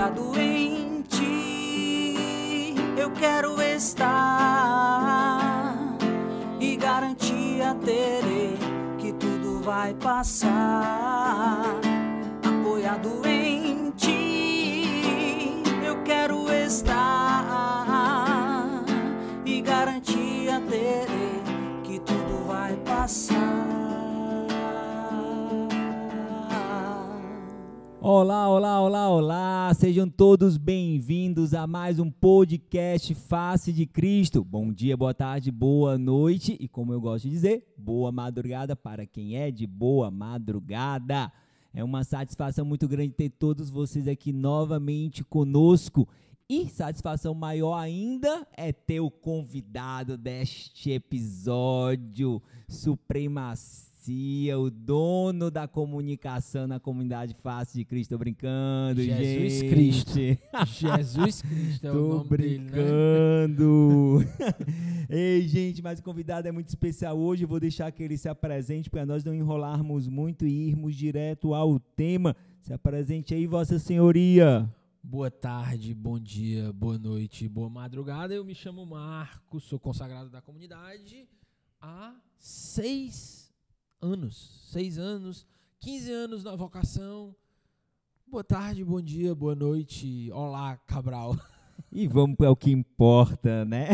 apoiado em ti. Eu quero estar e garantia terei que tudo vai passar. Apoiado em ti, eu quero estar e garantia terei que tudo vai passar. Olá, olá, olá, olá! Sejam todos bem-vindos a mais um podcast Face de Cristo. Bom dia, boa tarde, boa noite e, como eu gosto de dizer, boa madrugada para quem é de boa madrugada. É uma satisfação muito grande ter todos vocês aqui novamente conosco. E satisfação maior ainda é ter o convidado deste episódio, Supremacia o dono da comunicação na comunidade Face de Cristo. Tô brincando, Jesus gente. Cristo. Jesus Cristo é o Tô nome dele, né? brincando. Ei, gente, mas o convidado é muito especial hoje. Eu vou deixar que ele se apresente para nós não enrolarmos muito e irmos direto ao tema. Se apresente aí, Vossa Senhoria. Boa tarde, bom dia, boa noite, boa madrugada. Eu me chamo Marcos, sou consagrado da comunidade há seis anos. Seis anos, 15 anos na vocação. Boa tarde, bom dia, boa noite. Olá, Cabral. E vamos para o que importa, né?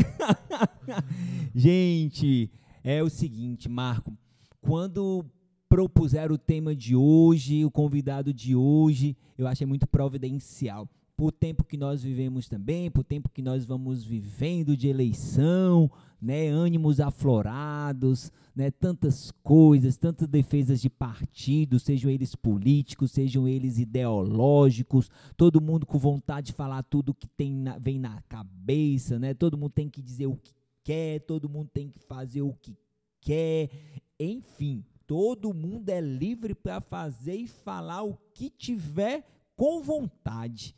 Gente, é o seguinte, Marco. Quando propuseram o tema de hoje, o convidado de hoje, eu achei muito providencial. Por tempo que nós vivemos também, por tempo que nós vamos vivendo de eleição, né, ânimos aflorados, né, tantas coisas, tantas defesas de partidos, sejam eles políticos, sejam eles ideológicos, todo mundo com vontade de falar tudo que tem na, vem na cabeça, né? Todo mundo tem que dizer o que quer, todo mundo tem que fazer o que quer, enfim, todo mundo é livre para fazer e falar o que tiver com vontade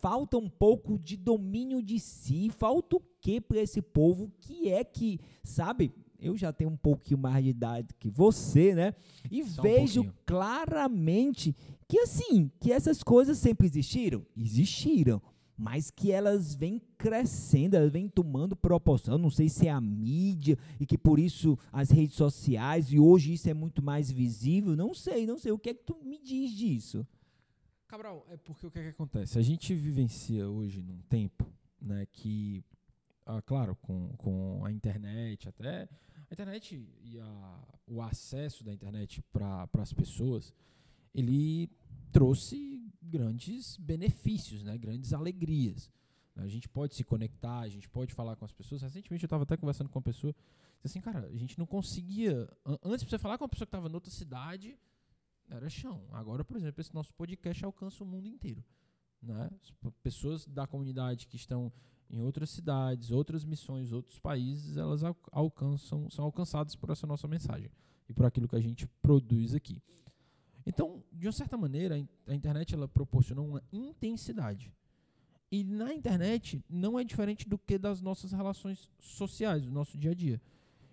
falta um pouco de domínio de si, falta o que para esse povo que é que, sabe? Eu já tenho um pouquinho mais de idade que você, né? E Só um vejo pouquinho. claramente que assim, que essas coisas sempre existiram, existiram, mas que elas vêm crescendo, elas vêm tomando proporção, não sei se é a mídia e que por isso as redes sociais e hoje isso é muito mais visível, não sei, não sei, o que é que tu me diz disso? Cabral, é porque o que, é que acontece? A gente vivencia hoje num tempo, né, que, ah, claro, com, com a internet, até a internet e a, o acesso da internet para as pessoas, ele trouxe grandes benefícios, né, grandes alegrias. A gente pode se conectar, a gente pode falar com as pessoas. Recentemente eu estava até conversando com uma pessoa, disse assim, cara, a gente não conseguia. an- Antes, pra você falar com uma pessoa que estava em outra cidade, era chão. Agora, por exemplo, esse nosso podcast alcança o mundo inteiro. Né? Pessoas da comunidade que estão em outras cidades, outras missões, outros países, elas al- alcançam, são alcançadas por essa nossa mensagem e por aquilo que a gente produz aqui. Então, de uma certa maneira, a in- a internet ela proporciona uma intensidade. E na internet não é diferente do que das nossas relações sociais, do nosso dia a dia.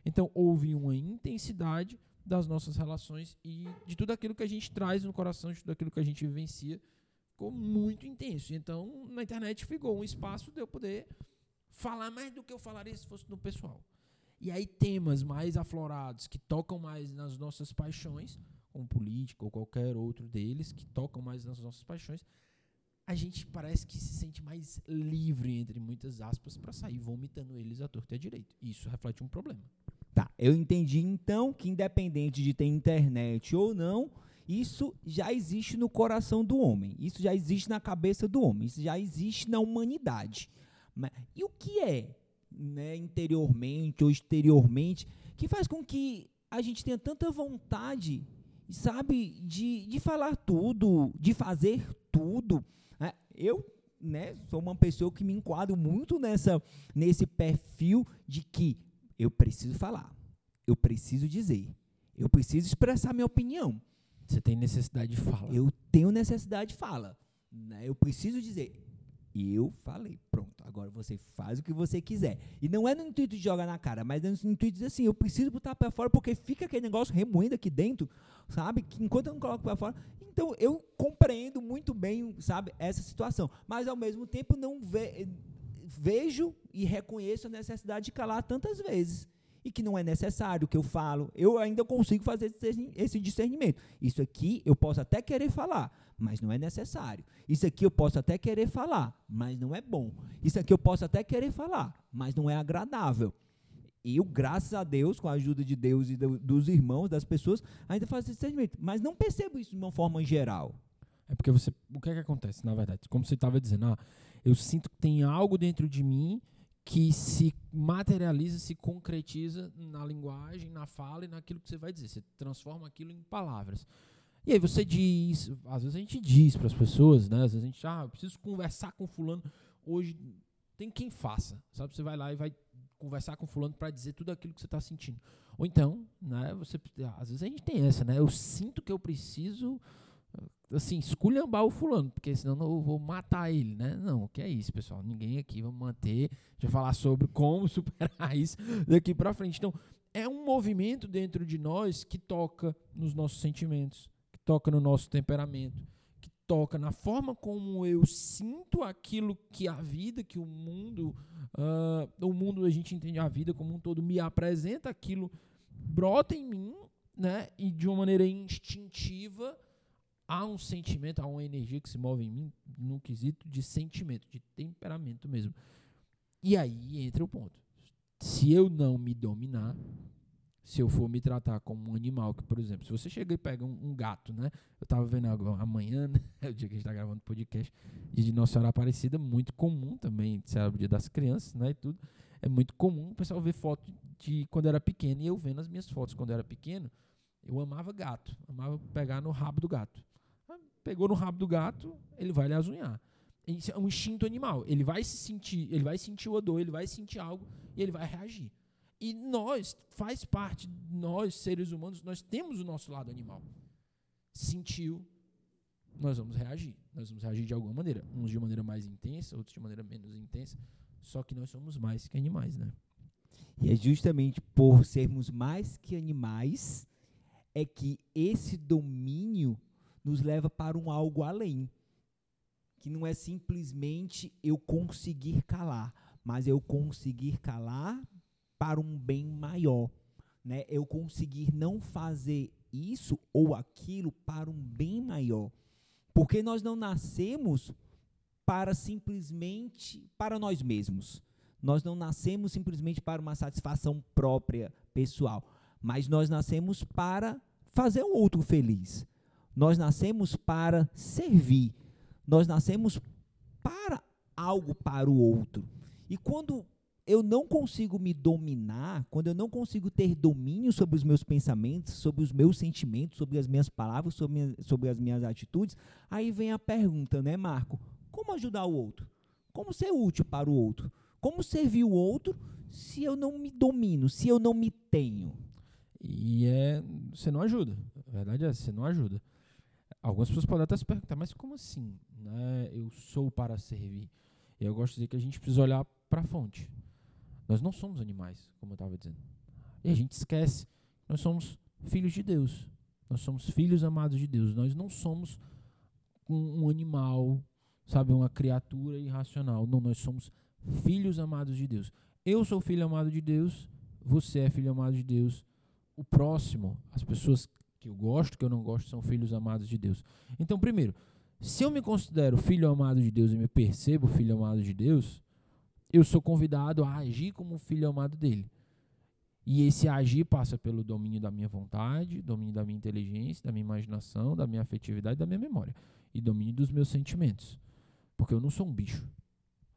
Então, houve uma intensidade das nossas relações e de tudo aquilo que a gente traz no coração, de tudo aquilo que a gente vivencia, ficou muito intenso. Então, na internet ficou um espaço de eu poder falar mais do que eu falaria se fosse no pessoal. E aí temas mais aflorados, que tocam mais nas nossas paixões, como política ou qualquer outro deles, que tocam mais nas nossas paixões, a gente parece que se sente mais livre, entre muitas aspas, para sair vomitando eles à torta e à direita. Isso reflete um problema. Tá, eu entendi então que independente de ter internet ou não, isso já existe no coração do homem, isso já existe na cabeça do homem, isso já existe na humanidade. E o que é, né, interiormente ou exteriormente, que faz com que a gente tenha tanta vontade, sabe, de, de falar tudo, de fazer tudo? né? eu né, sou uma pessoa que me enquadro muito nessa, nesse perfil de que eu preciso falar, eu preciso dizer, eu preciso expressar minha opinião, Você tem necessidade de falar. eu tenho necessidade de fala, né? eu preciso dizer. Eu falei, pronto, agora você faz o que você quiser. E não é no intuito de jogar na cara, mas é no intuito de assim, eu preciso botar para fora porque fica aquele negócio remoendo aqui dentro sabe? Que enquanto eu não coloco para fora, então eu compreendo muito bem, sabe, essa situação, mas ao mesmo tempo não ve vejo e reconheço a necessidade de calar tantas vezes e que não é necessário o que eu falo. Eu ainda consigo fazer esse discernimento. Isso aqui eu posso até querer falar, mas não é necessário. Isso aqui eu posso até querer falar, mas não é bom. Isso aqui eu posso até querer falar, mas não é agradável. E eu, graças a Deus, com a ajuda de Deus e do, dos irmãos, das pessoas, ainda faço esse discernimento. Mas não percebo isso de uma forma geral. É porque você. O que é que acontece, na verdade? Como você estava dizendo, ah, eu sinto que tem algo dentro de mim que se materializa, se concretiza na linguagem, na fala e naquilo que você vai dizer. Você transforma aquilo em palavras. E aí você diz, às vezes a gente diz para as pessoas, né? Às vezes a gente, ah, eu preciso conversar com fulano. Hoje tem quem faça, sabe? Você vai lá e vai conversar com fulano para dizer tudo aquilo que você está sentindo. Ou então, né? Você, às vezes a gente tem essa, né? Eu sinto que eu preciso assim, esculhambar o fulano, porque senão eu vou matar ele, né? Não, que é isso, pessoal. Ninguém aqui vai manter, já falar sobre como superar isso daqui para frente. Então, é um movimento dentro de nós que toca nos nossos sentimentos, que toca no nosso temperamento, que toca na forma como eu sinto aquilo que a vida, que o mundo, uh, o mundo a gente entende a vida como um todo me apresenta, aquilo brota em mim, né? E de uma maneira instintiva há um sentimento, há uma energia que se move em mim no quesito de sentimento, de temperamento mesmo. E aí entra o ponto. Se eu não me dominar, se eu for me tratar como um animal, que, por exemplo, se você chega e pega um, um gato, né? Eu estava vendo agora, amanhã, né? é o dia que a gente está gravando podcast, de Nossa Senhora Aparecida, muito comum também, é o dia das crianças, né? E tudo. É muito comum o pessoal ver foto de quando era pequeno e eu vendo as minhas fotos quando era pequeno. Eu amava gato, amava pegar no rabo do gato pegou no rabo do gato, ele vai lhe azunhar. Isso é um instinto animal. Ele vai se sentir, ele vai sentir o odor, ele vai sentir algo e ele vai reagir. E nós, faz parte, nós, seres humanos, nós temos o nosso lado animal. Sentiu, nós vamos reagir. Nós vamos reagir de alguma maneira. Uns de maneira mais intensa, outros de maneira menos intensa. Só que nós somos mais que animais, né? E é justamente por sermos mais que animais é que esse domínio nos leva para um algo além, que não é simplesmente eu conseguir calar, mas eu conseguir calar para um bem maior, né? Eu conseguir não fazer isso ou aquilo para um bem maior. Porque nós não nascemos para simplesmente para nós mesmos. Nós não nascemos simplesmente para uma satisfação própria, pessoal, mas nós nascemos para fazer o outro feliz. Nós nascemos para servir. Nós nascemos para algo para o outro. E quando eu não consigo me dominar, quando eu não consigo ter domínio sobre os meus pensamentos, sobre os meus sentimentos, sobre as minhas palavras, sobre, sobre as minhas atitudes, aí vem a pergunta, né, Marco? Como ajudar o outro? Como ser útil para o outro? Como servir o outro se eu não me domino, se eu não me tenho? E é, você não ajuda. A verdade é, você não ajuda. Algumas pessoas podem até se perguntar, mas como assim? Né? Eu sou para servir. E eu gosto de dizer que a gente precisa olhar para a fonte. Nós não somos animais, como eu estava dizendo. E a gente esquece. Nós somos filhos de Deus. Nós somos filhos amados de Deus. Nós não somos um, animal, sabe, uma criatura irracional. Não, nós somos filhos amados de Deus. Eu sou filho amado de Deus. Você é filho amado de Deus. O próximo, as pessoas que eu gosto, que eu não gosto, são filhos amados de Deus. Então, primeiro, se eu me considero filho amado de Deus e me percebo filho amado de Deus, eu sou convidado a agir como filho amado dele. E esse agir passa pelo domínio da minha vontade, domínio da minha inteligência, da minha imaginação, da minha afetividade, da minha memória. E domínio dos meus sentimentos. Porque eu não sou um bicho.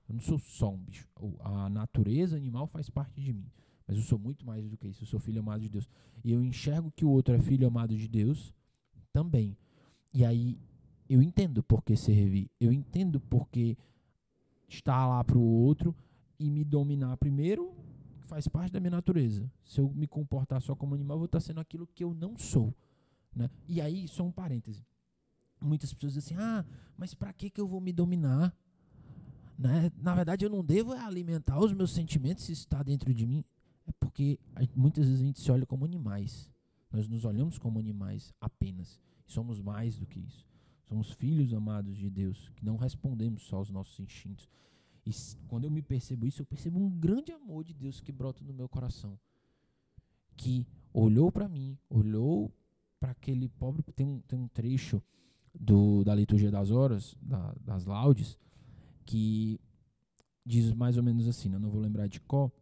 Eu não sou só um bicho. A natureza animal faz parte de mim. Mas eu sou muito mais do que isso. Eu sou filho amado de Deus. E eu enxergo que o outro é filho amado de Deus também. E aí eu entendo por que servir. Eu entendo por que estar lá para o outro e me dominar primeiro faz parte da minha natureza. Se eu me comportar só como animal, eu vou estar sendo aquilo que eu não sou. Né? E aí, só um parêntese. Muitas pessoas dizem assim: ah, mas para que, que eu vou me dominar? Né? Na verdade, eu não devo alimentar os meus sentimentos se está dentro de mim. É porque muitas vezes a gente se olha como animais. Nós nos olhamos como animais apenas. Somos mais do que isso. Somos filhos amados de Deus, que não respondemos só aos nossos instintos. E quando eu me percebo isso, eu percebo um grande amor de Deus que brota no meu coração. Que olhou para mim, olhou para aquele pobre. Tem um, tem um trecho do, da liturgia das horas, da, das laudes, que diz mais ou menos assim, né? eu não vou lembrar de qual,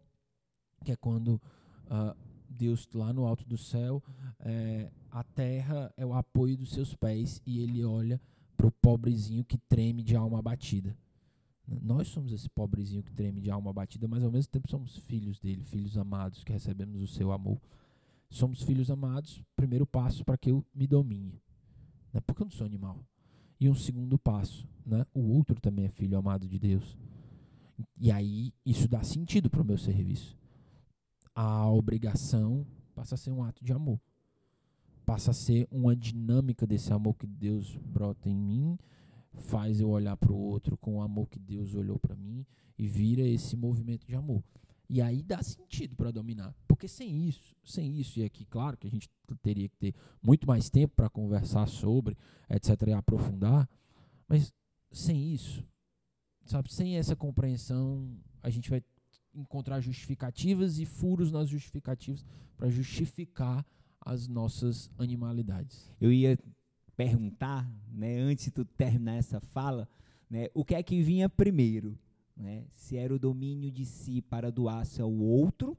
que é quando uh, Deus lá no alto do céu, é, a terra é o apoio dos seus pés e ele olha para o pobrezinho que treme de alma abatida. Nós somos esse pobrezinho que treme de alma abatida, mas ao mesmo tempo somos filhos dele, filhos amados, que recebemos o seu amor. Somos filhos amados, primeiro passo para que eu me domine. Né? Porque eu não sou animal. E um segundo passo, né? o outro também é filho amado de Deus. E aí isso dá sentido para o meu serviço. A obrigação passa a ser um ato de amor. Passa a ser uma dinâmica desse amor que Deus brota em mim faz eu olhar para o outro com o amor que Deus olhou para mim e vira esse movimento de amor. E aí dá sentido para dominar. Porque sem isso, sem isso, e aqui, claro que a gente teria que ter muito mais tempo para conversar sobre, etc., e aprofundar, mas sem isso, sabe, sem essa compreensão, a gente vai encontrar justificativas e furos nas justificativas para justificar as nossas animalidades. Eu ia perguntar, né, antes de tu terminar essa fala, né, o que é que vinha primeiro, né? Se era o domínio de si para doar-se ao outro,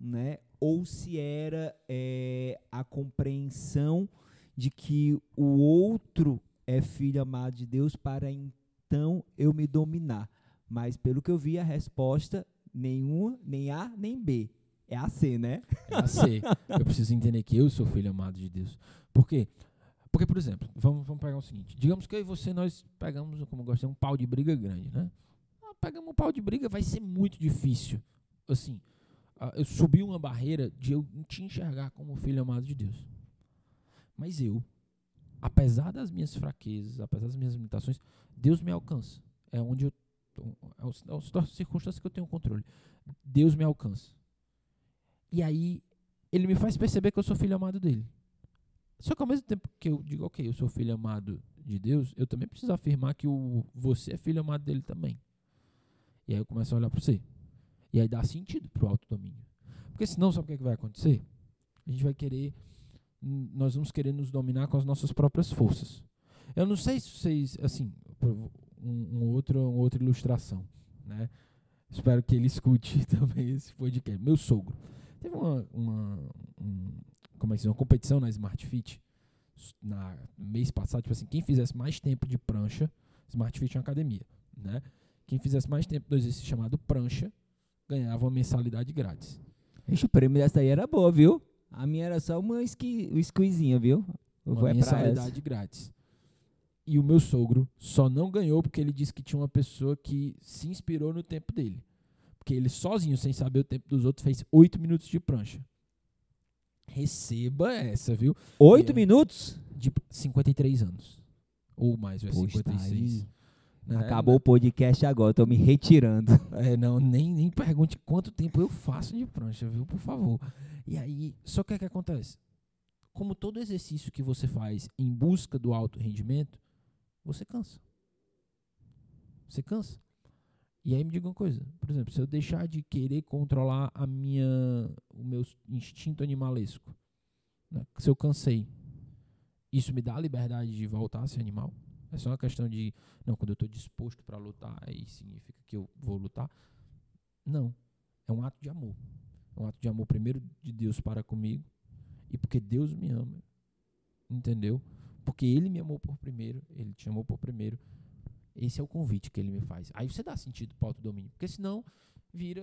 né, ou se era é, a compreensão de que o outro é filho amado de Deus para então eu me dominar. Mas pelo que eu vi a resposta nenhuma, nem A nem B. É a C, né? É a C. eu preciso entender que eu sou filho amado de Deus. Por quê? Porque, por exemplo, vamos, vamos pegar o seguinte: digamos que eu e você nós pegamos, como eu gostei, um pau de briga grande, né? Ah, pegamos um pau de briga, vai ser muito difícil. Assim, ah, eu subi uma barreira de eu te enxergar como filho amado de Deus. Mas eu, apesar das minhas fraquezas, apesar das minhas limitações, Deus me alcança. É onde eu. É a circunstância que eu tenho controle. Deus me alcança. E aí, ele me faz perceber que eu sou filho amado dele. Só que ao mesmo tempo que eu digo, ok, eu sou filho amado de Deus, eu também preciso afirmar que o, você é filho amado dele também. E aí eu começo a olhar para você. E aí dá sentido para o autodomínio. Porque senão, sabe o que, é que vai acontecer? A gente vai querer, nós vamos querer nos dominar com as nossas próprias forças. Eu não sei se vocês, assim, um, um outro, uma outra ilustração, né? Espero que ele escute também esse podcast. Meu sogro. Teve uma, uma um, como é que uma competição na Smart Fit na mês passado, tipo assim, quem fizesse mais tempo de prancha, Smart Fit é uma academia, né? Quem fizesse mais tempo do exercício chamado prancha, ganhava uma mensalidade grátis. Ixi, o prêmio dessa aí era boa, viu? A minha era só uma esqui, um squeezinha, viu? Eu uma mensalidade grátis. E o meu sogro só não ganhou porque ele disse que tinha uma pessoa que se inspirou no tempo dele. Porque ele sozinho, sem saber o tempo dos outros, fez oito minutos de prancha. Receba essa, viu? Oito é, minutos? De 53 anos. Ou mais, vai 56. Tá Acabou o podcast agora, tô me retirando. É, não, nem, nem pergunte quanto tempo eu faço de prancha, viu? Por favor. E aí, só que o que acontece? Como todo exercício que você faz em busca do alto rendimento, você cansa. Você cansa. E aí me diga uma coisa, por exemplo, se eu deixar de querer controlar a minha, o meu instinto animalesco, né, se eu cansei, isso me dá a liberdade de voltar a ser animal? É só uma questão de, não, quando eu estou disposto para lutar, aí significa que eu vou lutar? Não, é um ato de amor. É um ato de amor primeiro de Deus para comigo e porque Deus me ama, entendeu? Porque Ele me amou por primeiro, Ele te amou por primeiro esse é o convite que ele me faz. Aí você dá sentido para o autodomínio. Porque senão vira,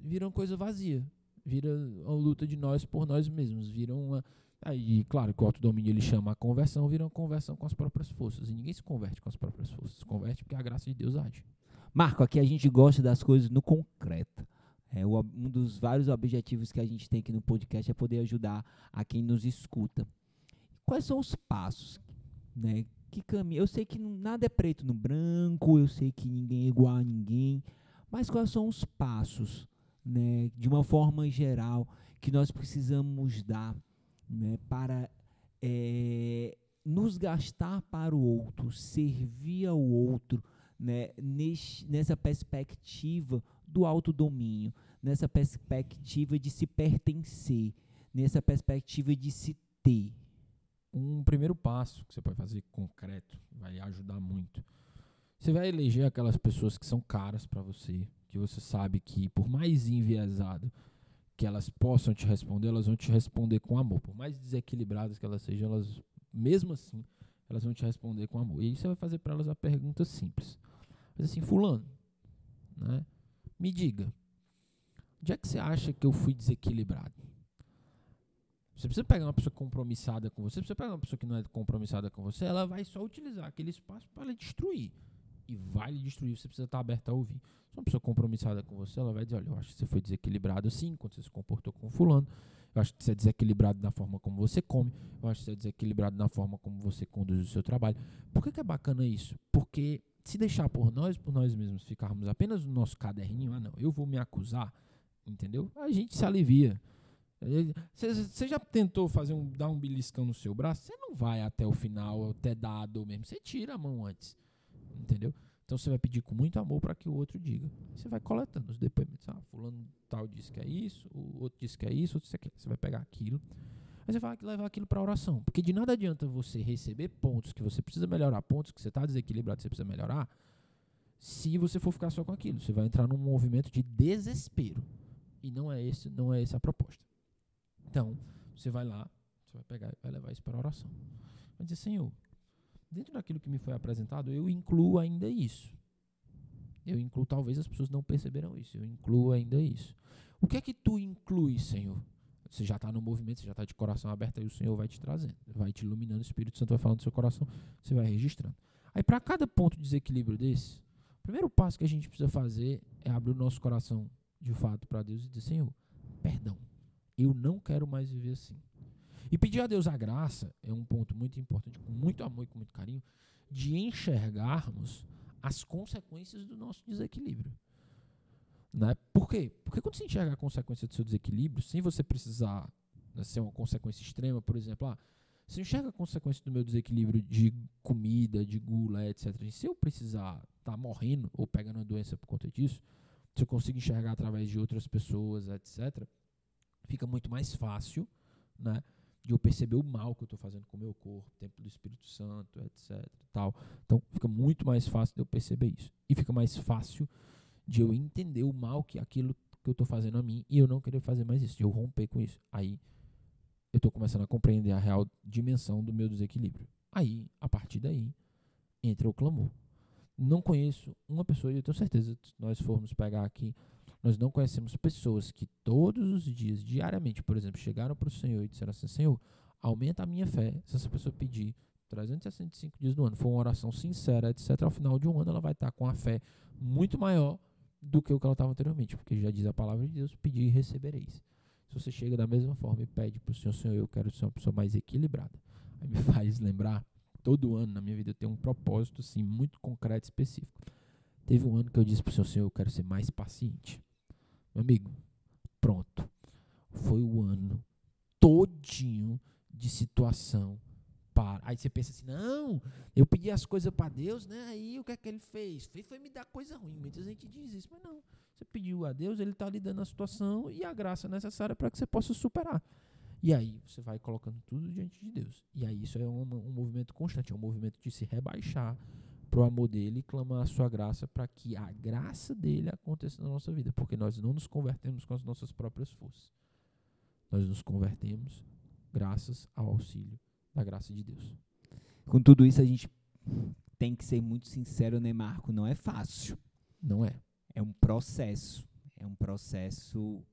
vira uma coisa vazia. Vira uma luta de nós por nós mesmos. Vira uma. Aí, claro que o autodomínio ele chama a conversão, vira uma conversão com as próprias forças. E ninguém se converte com as próprias forças. Se converte porque a graça de Deus age. Marco, aqui a gente gosta das coisas no concreto. É, um dos vários objetivos que a gente tem aqui no podcast é poder ajudar a quem nos escuta. Quais são os passos né, que caminho. Eu sei que nada é preto no branco, eu sei que ninguém é igual a ninguém, mas quais são os passos, né, de uma forma geral, que nós precisamos dar né, para é, nos gastar para o outro, servir ao outro, né, nesse, nessa perspectiva do autodomínio, nessa perspectiva de se pertencer, nessa perspectiva de se ter. Um primeiro passo que você pode fazer concreto vai ajudar muito. Você vai eleger aquelas pessoas que são caras para você, que você sabe que por mais enviesado que elas possam te responder, elas vão te responder com amor. Por mais desequilibradas que elas sejam, elas mesmo assim, elas vão te responder com amor. E aí você vai fazer para elas a pergunta simples. Mas assim, fulano, né? Me diga, onde é que você acha que eu fui desequilibrado? Você precisa pegar uma pessoa compromissada com você, você precisa pegar uma pessoa que não é compromissada com você, ela vai só utilizar aquele espaço para destruir. E vai lhe destruir, você precisa estar aberto a ouvir. Se uma pessoa compromissada com você, ela vai dizer, olha, eu acho que você foi desequilibrado sim, quando você se comportou com fulano. Eu acho que você é desequilibrado na forma como você come. Eu acho que você é desequilibrado na forma como você conduz o seu trabalho. Por que, que é bacana isso? Porque se deixar por nós, por nós mesmos, ficarmos apenas no nosso caderninho, ah não, eu vou me acusar, entendeu? A gente se alivia. Você já tentou fazer um, dar um beliscão no seu braço? Você não vai até o final, até dar mesmo. Você tira a mão antes, entendeu? Então você vai pedir com muito amor para que o outro diga. Você vai coletando os depoimentos. Ah, fulano tal disse que é isso, o outro disse que é isso, outro disse que é Você vai pegar aquilo. Aí você vai levar aquilo para oração. Porque de nada adianta você receber pontos que você precisa melhorar, pontos que você está desequilibrado, você precisa melhorar, se você for ficar só com aquilo. Você vai entrar num movimento de desespero. E não é esse, não é essa a proposta. Então, você vai lá, você vai pegar vai levar isso para oração. Vai dizer, Senhor, dentro daquilo que me foi apresentado, eu incluo ainda isso. Eu incluo, talvez as pessoas não perceberam isso, eu incluo ainda isso. O que é que tu inclui, Senhor? Você já está no movimento, você já está de coração aberto, aí o Senhor vai te trazendo, vai te iluminando, o Espírito Santo vai falando do seu coração, você vai registrando. Aí, para cada ponto de desequilíbrio desse, o primeiro passo que a gente precisa fazer é abrir o nosso coração de fato para Deus e dizer: Senhor, perdão, eu não quero mais viver assim. E pedir a Deus a graça é um ponto muito importante, com muito amor e com muito carinho, de enxergarmos as consequências do nosso desequilíbrio. Né? Por quê? Porque quando você enxerga a consequência do seu desequilíbrio, sem você precisar né, ser uma consequência extrema, por exemplo, ah, você enxerga a consequência do meu desequilíbrio de comida, de gula, etc. E se eu precisar estar tá morrendo ou pegando uma doença por conta disso, se eu consigo enxergar através de outras pessoas, etc., fica muito mais fácil, né? De eu perceber o mal que eu estou fazendo com o meu corpo, tempo do Espírito Santo, etc. Tal. Então, fica muito mais fácil de eu perceber isso. E fica mais fácil de eu entender o mal que aquilo que eu estou fazendo a mim e eu não querer fazer mais isso, de eu romper com isso. Aí eu estou começando a compreender a real dimensão do meu desequilíbrio. Aí, a partir daí, entra o clamor. Não conheço uma pessoa, e eu tenho certeza, se nós formos pegar aqui, nós não conhecemos pessoas que todos os dias, diariamente, por exemplo, chegaram para o Senhor e disseram assim: Senhor, aumenta a minha fé. Se essa pessoa pedir 365 dias no ano, for uma oração sincera, etc., ao final de um ano ela vai estar com a fé muito maior do que o que ela estava anteriormente, porque já diz a palavra de Deus: pedir e recebereis. Se você chega da mesma forma e pede para o Senhor, Senhor, eu quero ser uma pessoa mais equilibrada. Aí me faz lembrar, todo ano na minha vida eu tenho um propósito assim, muito concreto e específico. Teve um ano que eu disse para o Senhor, Senhor, eu quero ser mais paciente. Meu amigo, pronto. Foi o ano todinho de situação para. Aí você pensa assim: não, eu pedi as coisas para Deus, né? Aí o que é que ele fez? Fez foi me dar coisa ruim. Muita gente diz isso, mas não. Você pediu a Deus, ele está lhe dando a situação e a graça necessária para que você possa superar. E aí você vai colocando tudo diante de Deus. E aí isso é um, um movimento constante, é um movimento de se rebaixar para o amor dele e clamar a sua graça para que a graça dele aconteça na nossa vida. Porque nós não nos convertemos com as nossas próprias forças. Nós nos convertemos graças ao auxílio da graça de Deus. Com tudo isso, a gente tem que ser muito sincero, né, Marco? Não é fácil. Não é. É um processo. É um processo,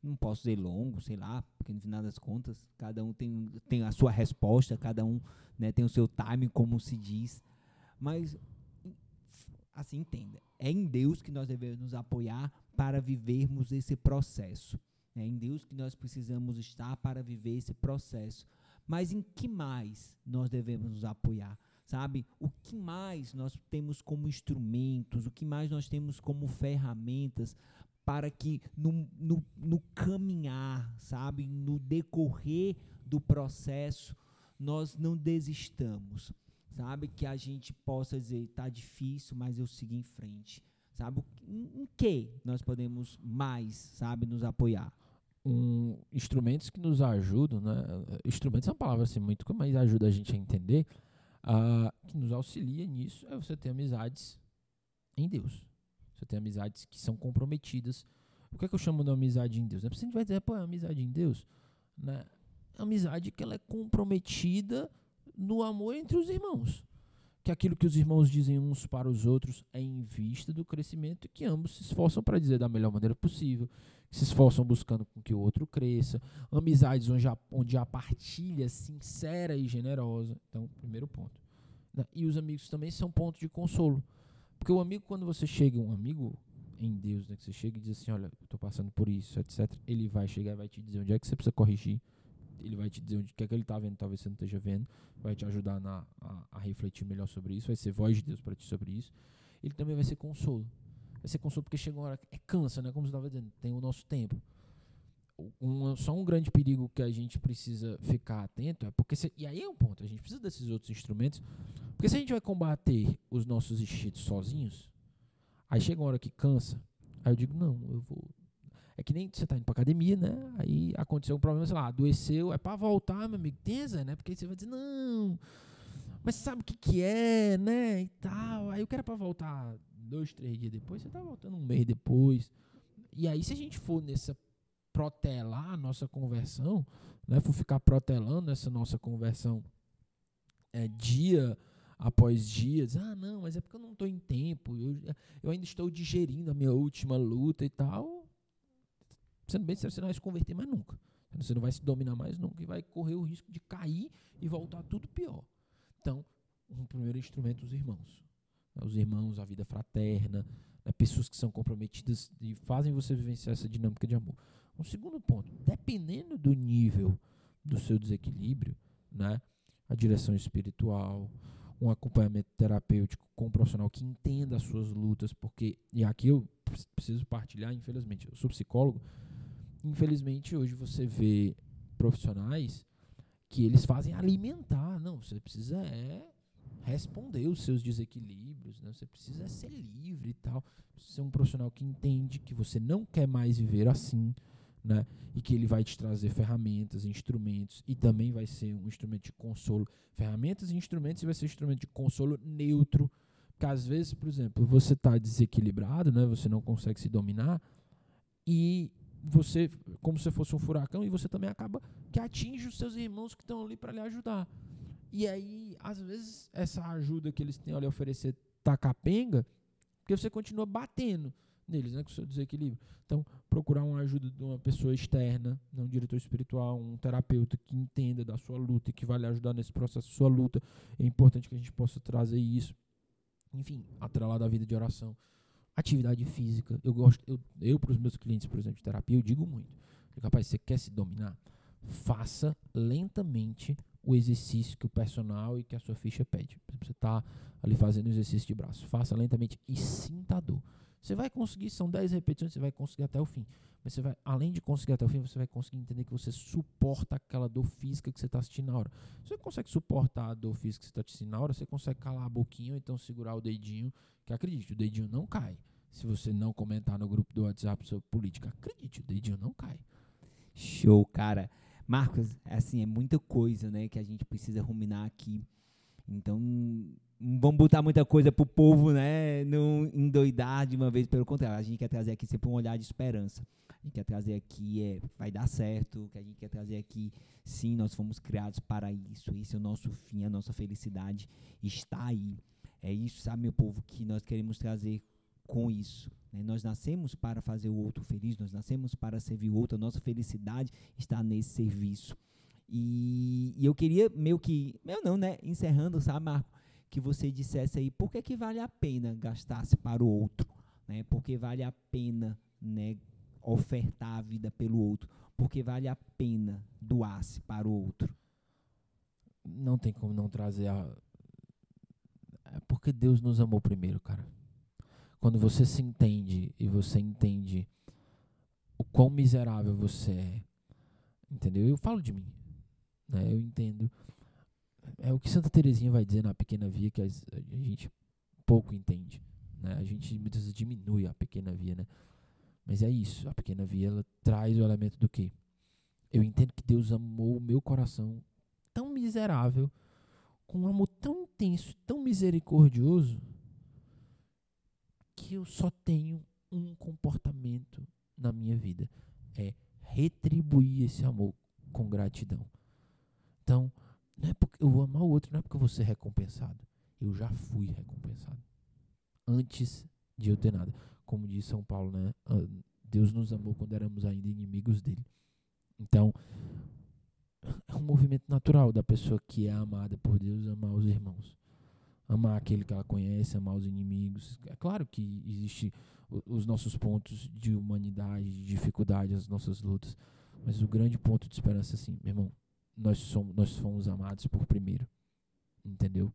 não posso dizer longo, sei lá, porque no final das contas, cada um tem, tem a sua resposta, cada um né, tem o seu time, como se diz. Mas, assim, entenda. É em Deus que nós devemos nos apoiar para vivermos esse processo. É em Deus que nós precisamos estar para viver esse processo. Mas em que mais nós devemos nos apoiar? Sabe? O que mais nós temos como instrumentos, o que mais nós temos como ferramentas para que no, no, no caminhar, sabe, no decorrer do processo, nós não desistamos, sabe, que a gente possa dizer, tá difícil, mas eu sigo em frente, sabe, em, que nós podemos mais, sabe, nos apoiar? Um, instrumentos que nos ajudam, né? Instrumentos é uma palavra assim muito, mas ajuda a gente a entender, uh, que nos auxilia nisso é você ter amizades em Deus. Você tem amizades que são comprometidas. O que é que eu chamo de amizade em Deus? Não é porque a gente vai dizer, pô, é amizade em Deus. Né? Amizade que ela é comprometida no amor entre os irmãos. Que aquilo que os irmãos dizem uns para os outros é em vista do crescimento que ambos se esforçam para dizer da melhor maneira possível, se esforçam buscando com que o outro cresça. Amizades onde há, onde há partilha sincera e generosa. Então, primeiro ponto. Né? E os amigos também são ponto de consolo. Porque o amigo, quando você chega, um amigo em Deus, né, que você chega e diz assim, olha, tô passando por isso, etc. Ele vai chegar e vai te dizer onde é que você precisa corrigir. Ele vai te dizer onde que é que ele está vendo, talvez você não esteja vendo. Vai te ajudar na, a, a refletir melhor sobre isso. Vai ser voz de Deus para ti sobre isso. Ele também vai ser consolo. Vai ser consolo porque chega uma hora é cansa, né? Como você estava dizendo, tem o nosso tempo. Um, só um grande perigo que a gente precisa ficar atento é porque se, e aí é um ponto a gente precisa desses outros instrumentos porque se a gente vai combater os nossos instintos sozinhos aí chega uma hora que cansa aí eu digo não eu vou é que nem você tá indo pra academia né? Aí aconteceu um problema sei lá adoeceu é para voltar meu amigo tensa né? Porque aí você vai dizer não mas sabe o que que é né? E tal. Aí eu quero para voltar dois três dias depois você tá voltando um mês depois. E aí se a gente for nessa protelar a nossa conversão, né, for ficar protelando essa nossa conversão é, dia após dia, dizer, ah, não, mas é porque eu não estou em tempo, eu, eu ainda estou digerindo a minha última luta e tal. Sendo bem sincero, você não vai se converter mais nunca. Você não vai se dominar mais nunca e vai correr o risco de cair e voltar tudo pior. Então, um primeiro instrumento, os irmãos. Os irmãos, a vida fraterna, né, pessoas que são comprometidas e fazem você vivenciar essa dinâmica de amor. Um segundo ponto, dependendo do nível do seu desequilíbrio, né, a direção espiritual, um acompanhamento terapêutico com um profissional que entenda as suas lutas, porque, e aqui eu preciso partilhar, infelizmente, eu sou psicólogo, infelizmente hoje você vê profissionais que eles fazem alimentar, não, você precisa é responder os seus desequilíbrios, né? Você precisa ser livre e tal. Ser um profissional que entende que você não quer mais viver assim, né? E que ele vai te trazer ferramentas, instrumentos e também vai ser um instrumento de consolo. Ferramentas e instrumentos e vai ser um instrumento de consolo neutro. Porque às vezes, por exemplo, você está desequilibrado, né? Você não consegue se dominar e você, como se fosse um furacão, e você também acaba que atinge os seus irmãos que estão ali para lhe ajudar. E aí, às vezes, essa ajuda que eles têm a lhe oferecer tá capenga, porque você continua batendo neles, né, com o seu desequilíbrio. Então, procurar uma ajuda de uma pessoa externa, né, um diretor espiritual, um terapeuta que entenda da sua luta e que vai lhe ajudar nesse processo sua luta. É importante que a gente possa trazer isso. Enfim, atrelado à vida de oração. Atividade física. Eu gosto, eu, eu para os meus clientes, por exemplo, de terapia, eu digo muito. Capaz, você quer se dominar? Faça lentamente o exercício que o personal e que a sua ficha pede. Você está ali fazendo o exercício de braço. Faça lentamente e sinta a dor. Você vai conseguir, são 10 repetições, você vai conseguir até o fim. Mas você vai, além de conseguir até o fim, você vai conseguir entender que você suporta aquela dor física que você está assistindo na hora. Você consegue suportar a dor física que você está assistindo na hora, você consegue calar a boquinha ou então segurar o dedinho, que acredite, o dedinho não cai. Se você não comentar no grupo do WhatsApp sobre política, acredite, o dedinho não cai. Show, cara. Marcos, assim, é muita coisa, né, que a gente precisa ruminar aqui. Então, vamos botar muita coisa pro povo, né, não endoidar de uma vez, pelo contrário, a gente quer trazer aqui sempre um olhar de esperança. A gente quer trazer aqui é vai dar certo, que a gente quer trazer aqui, sim, nós fomos criados para isso. Esse é o nosso fim, a nossa felicidade está aí. É isso, sabe, meu povo, que nós queremos trazer com isso. Né? Nós nascemos para fazer o outro feliz, nós nascemos para servir o outro, a nossa felicidade está nesse serviço. E, e eu queria, meio que, meu não, né? Encerrando, sabe, Marco, que você dissesse aí por que, que vale a pena gastar-se para o outro, né? Porque vale a pena, né? Ofertar a vida pelo outro, porque vale a pena doar-se para o outro. Não tem como não trazer a. É porque Deus nos amou primeiro, cara. Quando você se entende e você entende o quão miserável você é. Entendeu? Eu falo de mim. Né? Eu entendo. É o que Santa Terezinha vai dizer na pequena via que a gente pouco entende. Né? A gente muitas vezes diminui a pequena via, né? Mas é isso. A pequena via ela traz o elemento do quê? Eu entendo que Deus amou o meu coração tão miserável, com um amor tão intenso, tão misericordioso, que eu só tenho um comportamento na minha vida: é retribuir esse amor com gratidão. Então, não é porque eu amar o outro, não é porque eu vou ser recompensado. Eu já fui recompensado. Antes de eu ter nada. Como diz São Paulo, né? Ah, Deus nos amou quando éramos ainda inimigos dele. Então, é um movimento natural da pessoa que é amada por Deus amar os irmãos. Amar aquele que ela conhece, amar os inimigos. É claro que existe os nossos pontos de humanidade, de dificuldade, as nossas lutas. Mas o grande ponto de esperança é assim, meu irmão, nós somos, nós fomos amados por primeiro. Entendeu?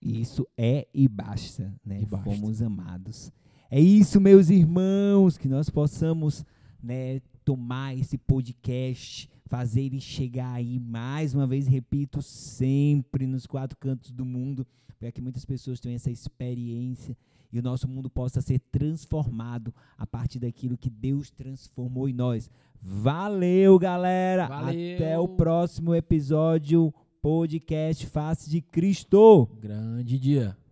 Isso é e basta, né? E basta. Fomos amados. É isso, meus irmãos, que nós possamos, né, tomar esse podcast, fazer ele chegar aí mais uma vez, repito, sempre nos quatro cantos do mundo, para que muitas pessoas tenham essa experiência e o nosso mundo possa ser transformado a partir daquilo que Deus transformou em nós. Valeu, galera! Valeu. Até o próximo episódio podcast Face de Cristo. Grande dia.